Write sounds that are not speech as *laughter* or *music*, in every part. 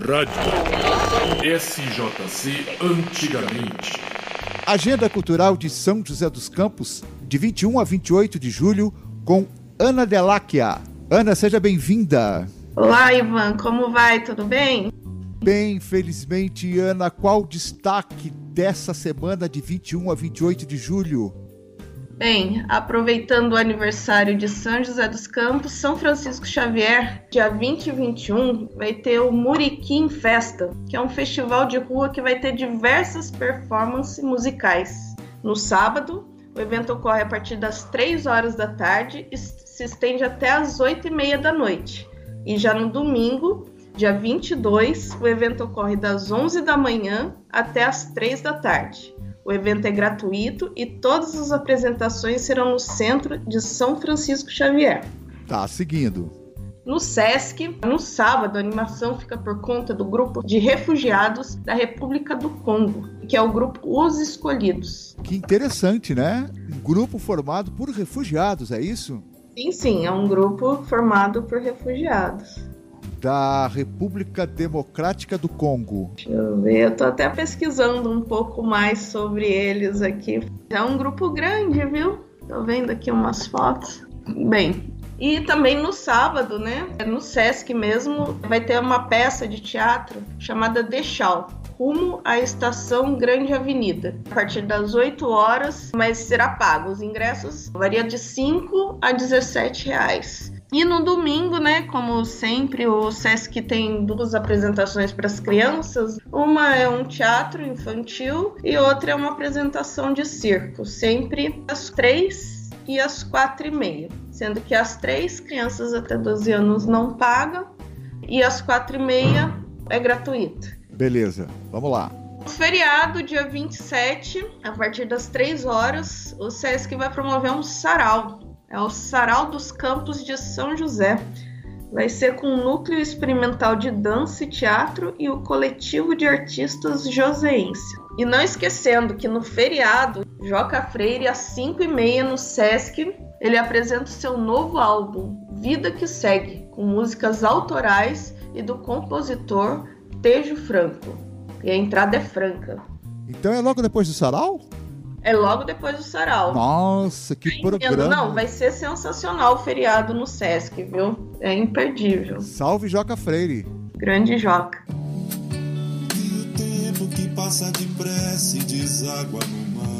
Rádio SJC Antigamente. Agenda Cultural de São José dos Campos, de 21 a 28 de julho, com Ana Deláquia. Ana, seja bem-vinda. Olá, Ivan, como vai? Tudo bem? Bem, felizmente, Ana, qual o destaque dessa semana de 21 a 28 de julho? Bem, aproveitando o aniversário de São José dos Campos, São Francisco Xavier, dia 20 e 21, vai ter o Muriquim Festa, que é um festival de rua que vai ter diversas performances musicais. No sábado, o evento ocorre a partir das 3 horas da tarde e se estende até as 8 e meia da noite. E já no domingo, dia 22, o evento ocorre das 11 da manhã até as 3 da tarde. O evento é gratuito e todas as apresentações serão no centro de São Francisco Xavier. Tá, seguindo. No SESC, no sábado, a animação fica por conta do grupo de refugiados da República do Congo, que é o grupo Os Escolhidos. Que interessante, né? Um grupo formado por refugiados, é isso? Sim, sim, é um grupo formado por refugiados da República Democrática do Congo. Deixa eu ver, eu tô até pesquisando um pouco mais sobre eles aqui. É um grupo grande, viu? Tô vendo aqui umas fotos. Bem, e também no sábado, né? No Sesc mesmo, vai ter uma peça de teatro chamada Deixal, rumo à estação Grande Avenida, a partir das 8 horas, mas será pago. Os ingressos varia de 5 a 17 reais. E no domingo, né, como sempre, o SESC tem duas apresentações para as crianças. Uma é um teatro infantil e outra é uma apresentação de circo, sempre às três e às quatro e meia. Sendo que as três crianças até 12 anos não pagam e às quatro e meia é gratuito. Beleza, vamos lá. Feriado, dia 27, a partir das 3 horas, o SESC vai promover um sarau é o Sarau dos Campos de São José. Vai ser com o Núcleo Experimental de Dança e Teatro e o Coletivo de Artistas Joseense. E não esquecendo que no feriado, Joca Freire, às 5 e meia no Sesc, ele apresenta o seu novo álbum, Vida que Segue, com músicas autorais e do compositor Tejo Franco. E a entrada é franca. Então é logo depois do sarau? É logo depois do sarau. Nossa, que programa. Não, vai ser sensacional o feriado no Sesc, viu? É imperdível. Salve Joca Freire. Grande Joca. E o tempo que passa depressa e deságua no mar.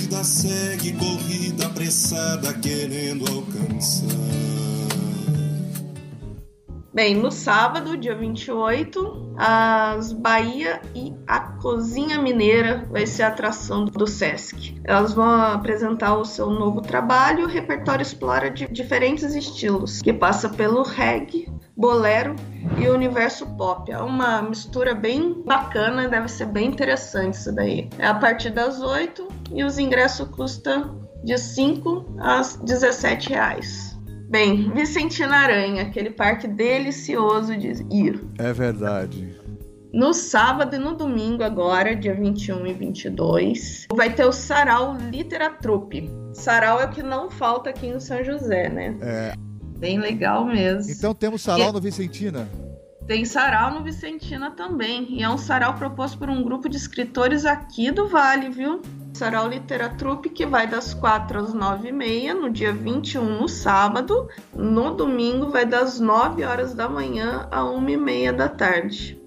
Vida segue corrida apressada querendo alcançar. Bem, no sábado, dia 28, as Bahia e a Cozinha Mineira vai ser a atração do Sesc. Elas vão apresentar o seu novo trabalho, o repertório explora de diferentes estilos, que passa pelo reggae, bolero e universo pop. É uma mistura bem bacana, deve ser bem interessante isso daí. É a partir das 8 e os ingressos custam de 5 a 17 reais. Bem, Vicentina Aranha, aquele parque delicioso de ir. É verdade. No sábado e no domingo, agora, dia 21 e 22, vai ter o Sarau Literatrupe. Sarau é o que não falta aqui em São José, né? É. Bem legal mesmo. Então temos Sarau e... no Vicentina? Tem sarau no Vicentina também. E é um sarau proposto por um grupo de escritores aqui do Vale, viu? Sarau Literatrupe, que vai das 4 às 9 e meia, no dia 21, no sábado. No domingo, vai das 9 horas da manhã a 1 e meia da tarde.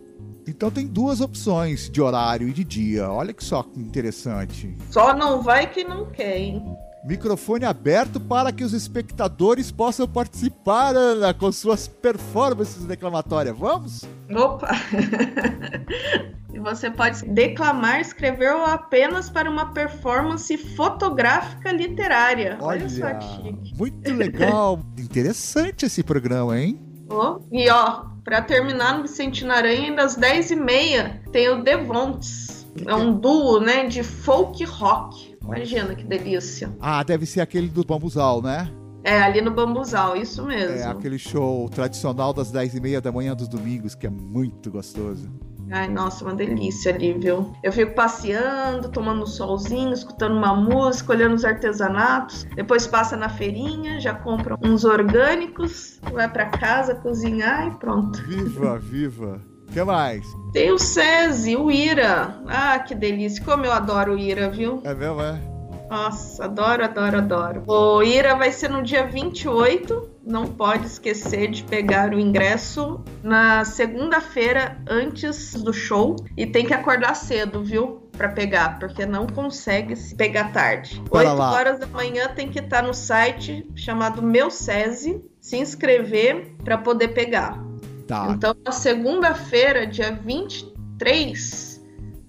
Então tem duas opções de horário e de dia. Olha que só interessante. Só não vai quem não quer, hein? Microfone aberto para que os espectadores possam participar, Ana, com suas performances declamatórias. Vamos? Opa! *laughs* você pode declamar, escrever ou apenas para uma performance fotográfica literária. Olha, Olha só que chique. Muito legal. *laughs* Interessante esse programa, hein? Oh, e ó, para terminar no Vicente Aranha, às 10h30 tem o Devontes. É um duo, né, de folk rock. Imagina que delícia. Ah, deve ser aquele do bambuzal, né? É, ali no bambuzal, isso mesmo. É aquele show tradicional das 10 e meia da manhã dos domingos, que é muito gostoso. Ai, nossa, uma delícia ali, viu? Eu fico passeando, tomando um solzinho, escutando uma música, olhando os artesanatos. Depois passa na feirinha, já compra uns orgânicos, vai para casa cozinhar e pronto. Viva, viva. O que mais? Tem o SESI, o IRA. Ah, que delícia. Como eu adoro o IRA, viu? É mesmo, é? Nossa, adoro, adoro, adoro. O IRA vai ser no dia 28. Não pode esquecer de pegar o ingresso na segunda-feira antes do show. E tem que acordar cedo, viu? Para pegar, porque não consegue se pegar tarde. Bora 8 lá. horas da manhã tem que estar no site chamado Meu SESI, se inscrever para poder pegar. Tá. Então, na segunda-feira, dia 23,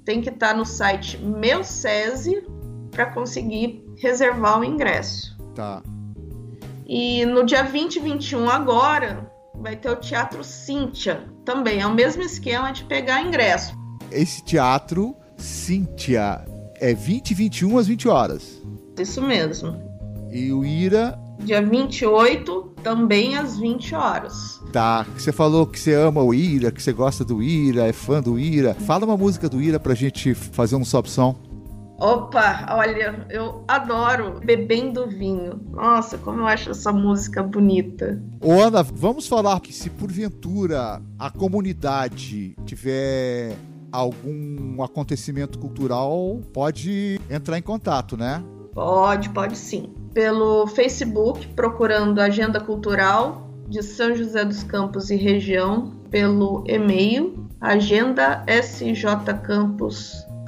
tem que estar no site Meu SESI para conseguir reservar o ingresso. Tá. E no dia 20 e 21 agora, vai ter o Teatro Cíntia. Também é o mesmo esquema de pegar ingresso. Esse teatro, Cíntia, é 20 e 21 às 20 horas. Isso mesmo. E o Ira, Dia 28, também às 20 horas. tá. Você falou que você ama o Ira, que você gosta do Ira, é fã do Ira. Fala uma música do Ira pra gente fazer um sob som. Opa, olha, eu adoro Bebendo Vinho. Nossa, como eu acho essa música bonita. Ô Ana, vamos falar que se porventura a comunidade tiver algum acontecimento cultural, pode entrar em contato, né? Pode, pode sim. Pelo Facebook, procurando Agenda Cultural de São José dos Campos e região, pelo e-mail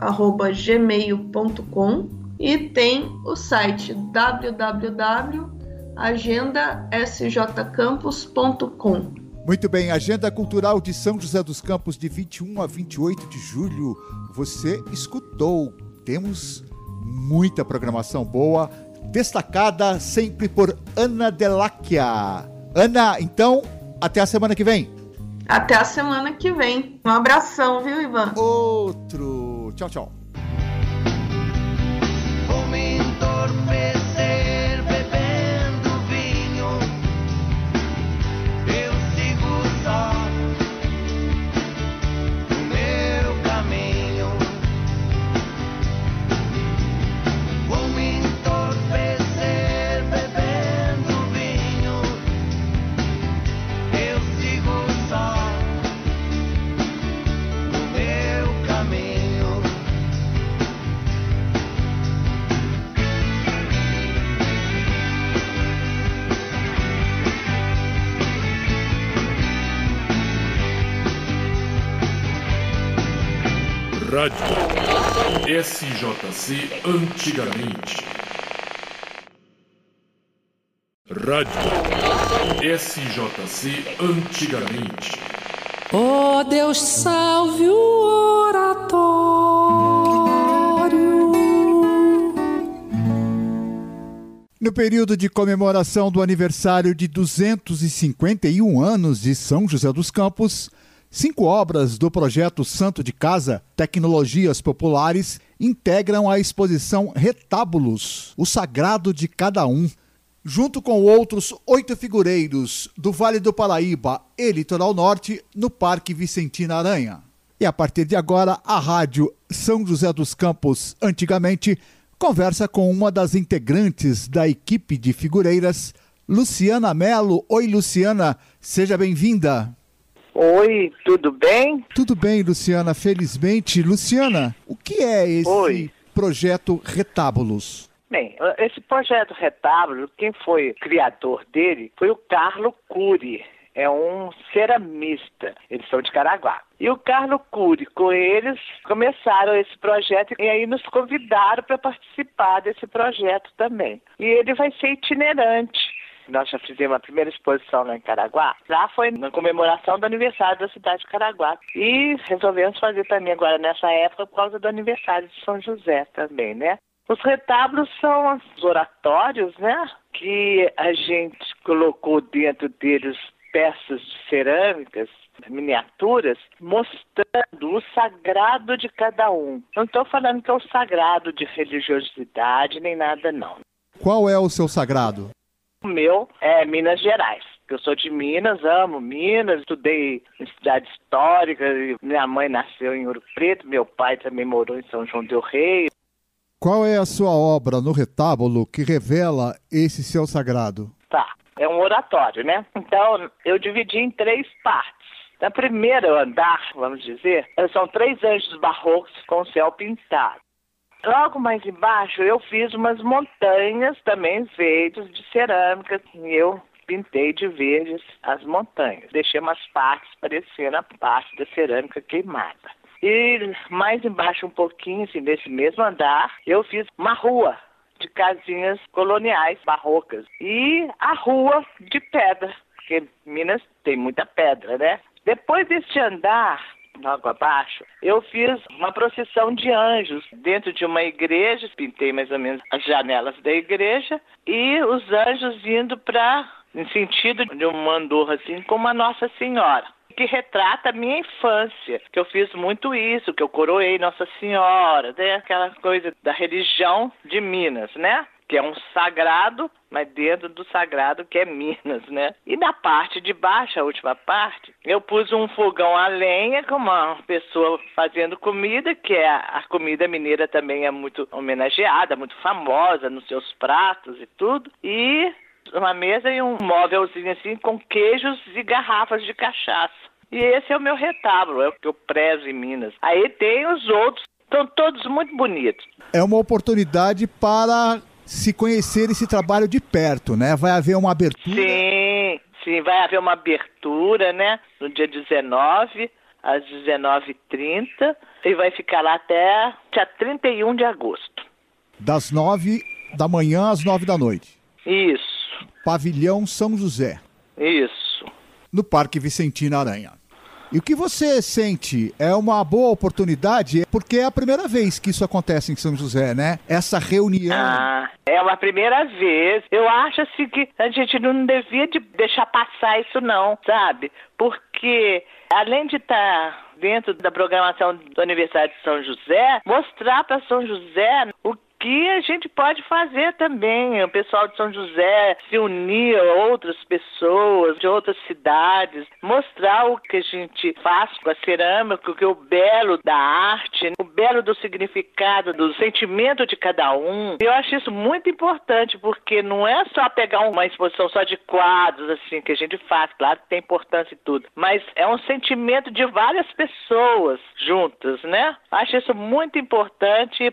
agendascampus@gmail.com e tem o site www.agendasjcampus.com. Muito bem, Agenda Cultural de São José dos Campos de 21 a 28 de julho. Você escutou. Temos muita programação boa, destacada sempre por Ana Deláquia. Ana, então, até a semana que vem. Até a semana que vem. Um abração, viu, Ivan? Outro. Tchau, tchau. Rádio SJC antigamente. Rádio SJC antigamente. Oh Deus, salve o oratório. No período de comemoração do aniversário de 251 anos de São José dos Campos, cinco obras do projeto Santo de Casa Tecnologias Populares integram a exposição Retábulos, o sagrado de cada um, junto com outros oito figureiros do Vale do Paraíba e Litoral Norte, no Parque Vicentina Aranha. E a partir de agora, a rádio São José dos Campos, antigamente, conversa com uma das integrantes da equipe de figureiras, Luciana Melo. Oi, Luciana, seja bem-vinda. Oi, tudo bem? Tudo bem, Luciana, felizmente. Luciana, o que é esse Oi. projeto Retábulos? Bem, esse projeto Retábulo, quem foi criador dele foi o Carlo Cury. É um ceramista. Eles são de Caraguá. E o Carlo Cury, com eles, começaram esse projeto e aí nos convidaram para participar desse projeto também. E ele vai ser itinerante. Nós já fizemos a primeira exposição lá em Caraguá. Lá foi na comemoração do aniversário da cidade de Caraguá. E resolvemos fazer também agora nessa época por causa do aniversário de São José também, né? Os retábulos são os oratórios, né? Que a gente colocou dentro deles peças de cerâmicas, miniaturas, mostrando o sagrado de cada um. Não estou falando que é o sagrado de religiosidade nem nada, não. Qual é o seu sagrado? O meu é Minas Gerais. Eu sou de Minas, amo Minas, estudei em cidade histórica, minha mãe nasceu em Ouro Preto, meu pai também morou em São João del Rei. Qual é a sua obra no retábulo que revela esse seu sagrado? Tá, é um oratório, né? Então, eu dividi em três partes. Na primeira andar, vamos dizer, são três anjos barrocos com o céu pintado. Logo mais embaixo, eu fiz umas montanhas também feitas de cerâmica. E eu pintei de verde as montanhas. Deixei umas partes parecendo a parte da cerâmica queimada. E mais embaixo um pouquinho, assim, nesse mesmo andar, eu fiz uma rua de casinhas coloniais barrocas. E a rua de pedra, porque Minas tem muita pedra, né? Depois deste andar, logo abaixo, eu fiz uma procissão de anjos dentro de uma igreja, pintei mais ou menos as janelas da igreja, e os anjos indo para, em sentido de um mandorro assim, como a Nossa Senhora. Que retrata a minha infância, que eu fiz muito isso, que eu coroei Nossa Senhora, né? aquela coisa da religião de Minas, né? Que é um sagrado, mas dentro do sagrado que é Minas, né? E na parte de baixo, a última parte, eu pus um fogão a lenha com uma pessoa fazendo comida, que é a comida mineira também é muito homenageada, muito famosa nos seus pratos e tudo. E uma mesa e um móvelzinho assim com queijos e garrafas de cachaça. E esse é o meu retábulo, é o que eu prezo em Minas. Aí tem os outros, estão todos muito bonitos. É uma oportunidade para se conhecer esse trabalho de perto, né? Vai haver uma abertura. Sim, sim, vai haver uma abertura, né? No dia 19, às 19h30, e vai ficar lá até dia 31 de agosto. Das nove da manhã às nove da noite. Isso, Pavilhão São José, isso. no Parque Vicentina Aranha. E o que você sente? É uma boa oportunidade? Porque é a primeira vez que isso acontece em São José, né? Essa reunião. Ah, é uma primeira vez. Eu acho assim que a gente não devia de deixar passar isso não, sabe? Porque além de estar dentro da programação do aniversário de São José, mostrar para São José o que a gente pode fazer também. O pessoal de São José se unir a outras pessoas de outras cidades, mostrar o que a gente faz com a cerâmica, o que é o belo da arte, o belo do significado, do sentimento de cada um. Eu acho isso muito importante, porque não é só pegar uma exposição só de quadros, assim, que a gente faz, claro que tem importância e tudo, mas é um sentimento de várias pessoas juntas, né? Acho isso muito importante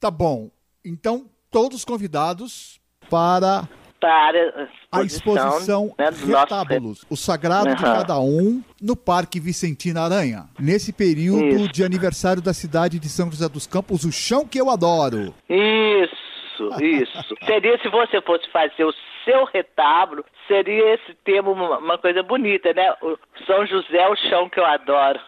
Tá bom. Então, todos convidados para para a exposição né, do nosso Retábulos, o sagrado de Aham. cada um, no Parque Vicentina Aranha. Nesse período Isso. de aniversário da cidade de São José dos Campos, o chão que eu adoro. Isso, isso. *laughs* seria se você fosse fazer o seu retábulo, seria esse termo uma, uma coisa bonita, né? O São José é o chão que eu adoro.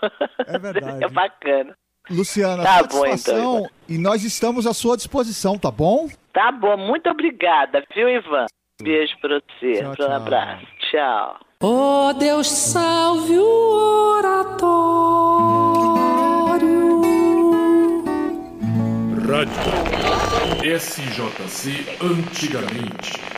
É verdade. *laughs* é bacana. Luciana, Tá bom, satisfação então, e nós estamos à sua disposição, tá bom? Tá bom, muito obrigada, viu, Ivan? Beijo pra você, Tchau, um tchau. abraço. Tchau. Oh, Deus salve o oratório. Rádio SJC Antigamente.